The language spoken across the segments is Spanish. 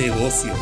negocios,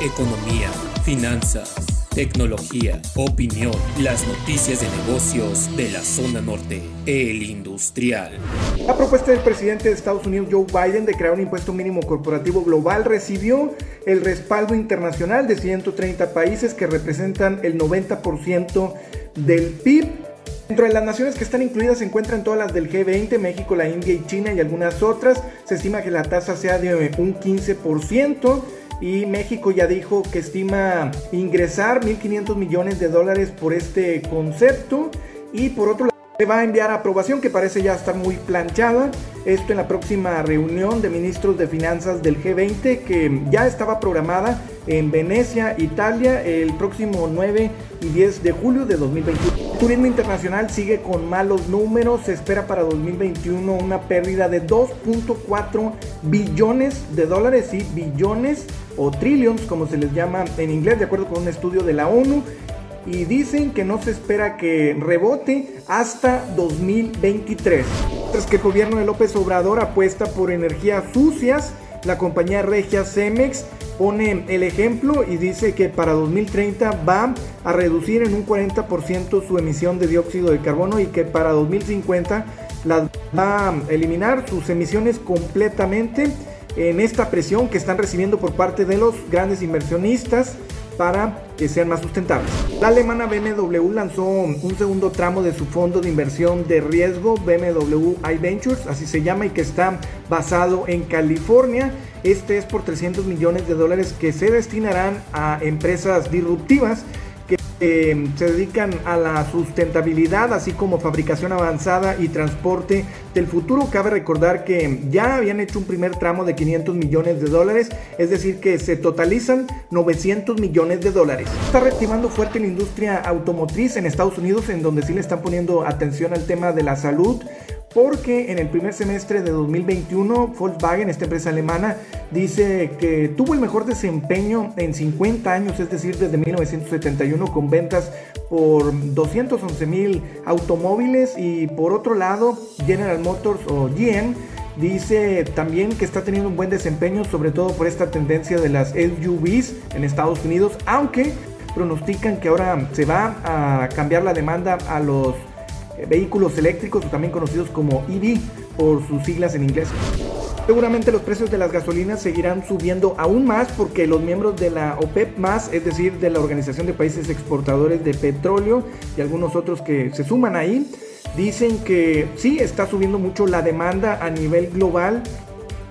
economía, finanzas, tecnología, opinión, las noticias de negocios de la zona norte, el industrial. La propuesta del presidente de Estados Unidos Joe Biden de crear un impuesto mínimo corporativo global recibió el respaldo internacional de 130 países que representan el 90% del PIB Dentro de las naciones que están incluidas se encuentran todas las del G20, México, la India y China y algunas otras. Se estima que la tasa sea de un 15% y México ya dijo que estima ingresar 1.500 millones de dólares por este concepto y por otro lado se va a enviar aprobación que parece ya estar muy planchada. Esto en la próxima reunión de ministros de finanzas del G20 que ya estaba programada en Venecia, Italia, el próximo 9 y 10 de julio de 2021. El turismo internacional sigue con malos números. Se espera para 2021 una pérdida de 2.4 billones de dólares y billones o trillions como se les llama en inglés de acuerdo con un estudio de la ONU y dicen que no se espera que rebote hasta 2023. Tras que el gobierno de López Obrador apuesta por energías sucias, la compañía regia Cemex pone el ejemplo y dice que para 2030 va a reducir en un 40% su emisión de dióxido de carbono y que para 2050 va a eliminar sus emisiones completamente en esta presión que están recibiendo por parte de los grandes inversionistas para que sean más sustentables. La alemana BMW lanzó un segundo tramo de su fondo de inversión de riesgo BMW iVentures, así se llama, y que está basado en California. Este es por 300 millones de dólares que se destinarán a empresas disruptivas eh, se dedican a la sustentabilidad, así como fabricación avanzada y transporte del futuro. Cabe recordar que ya habían hecho un primer tramo de 500 millones de dólares, es decir, que se totalizan 900 millones de dólares. Está reactivando fuerte la industria automotriz en Estados Unidos, en donde sí le están poniendo atención al tema de la salud porque en el primer semestre de 2021 Volkswagen, esta empresa alemana, dice que tuvo el mejor desempeño en 50 años, es decir, desde 1971 con ventas por 211 mil automóviles. Y por otro lado General Motors o GM Dice también que está teniendo un buen desempeño, sobre todo por esta tendencia de las SUVs en Estados Unidos, aunque pronostican que ahora se va a cambiar la demanda a los vehículos eléctricos, también conocidos como EV por sus siglas en inglés. Seguramente los precios de las gasolinas seguirán subiendo aún más porque los miembros de la OPEP más, es decir, de la Organización de Países Exportadores de Petróleo y algunos otros que se suman ahí, dicen que sí está subiendo mucho la demanda a nivel global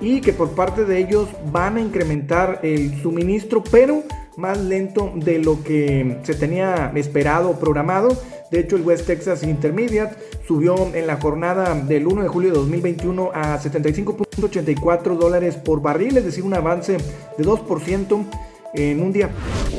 y que por parte de ellos van a incrementar el suministro, pero más lento de lo que se tenía esperado o programado. De hecho, el West Texas Intermediate subió en la jornada del 1 de julio de 2021 a 75.84 dólares por barril, es decir, un avance de 2% en un día.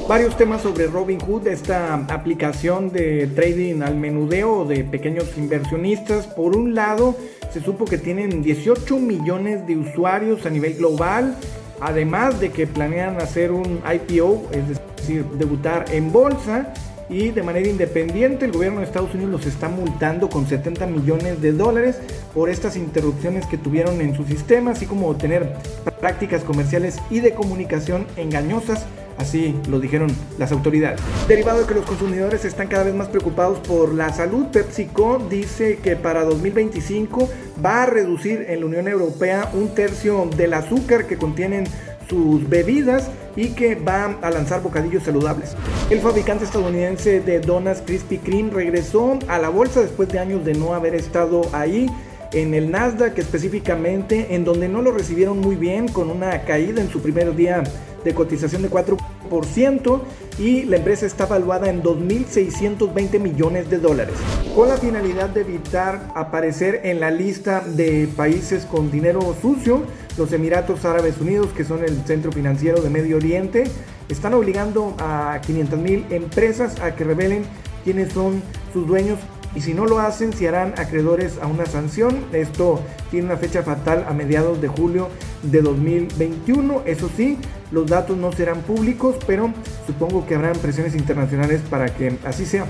Varios temas sobre Robinhood, esta aplicación de trading al menudeo de pequeños inversionistas. Por un lado, se supo que tienen 18 millones de usuarios a nivel global, además de que planean hacer un IPO, es decir, debutar en bolsa y de manera independiente el gobierno de Estados Unidos los está multando con 70 millones de dólares por estas interrupciones que tuvieron en su sistema, así como tener prácticas comerciales y de comunicación engañosas. Así lo dijeron las autoridades. Derivado de que los consumidores están cada vez más preocupados por la salud, PepsiCo dice que para 2025 va a reducir en la Unión Europea un tercio del azúcar que contienen sus bebidas y que va a lanzar bocadillos saludables. El fabricante estadounidense de donas Krispy Kreme regresó a la bolsa después de años de no haber estado ahí en el Nasdaq específicamente, en donde no lo recibieron muy bien con una caída en su primer día de cotización de 4% y la empresa está valuada en 2.620 millones de dólares. Con la finalidad de evitar aparecer en la lista de países con dinero sucio, los Emiratos Árabes Unidos, que son el centro financiero de Medio Oriente, están obligando a 500.000 empresas a que revelen quiénes son sus dueños y si no lo hacen se harán acreedores a una sanción. Esto tiene una fecha fatal a mediados de julio de 2021. Eso sí, los datos no serán públicos, pero supongo que habrán presiones internacionales para que así sea.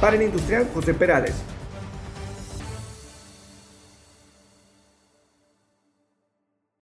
Para el industrial, José Perales.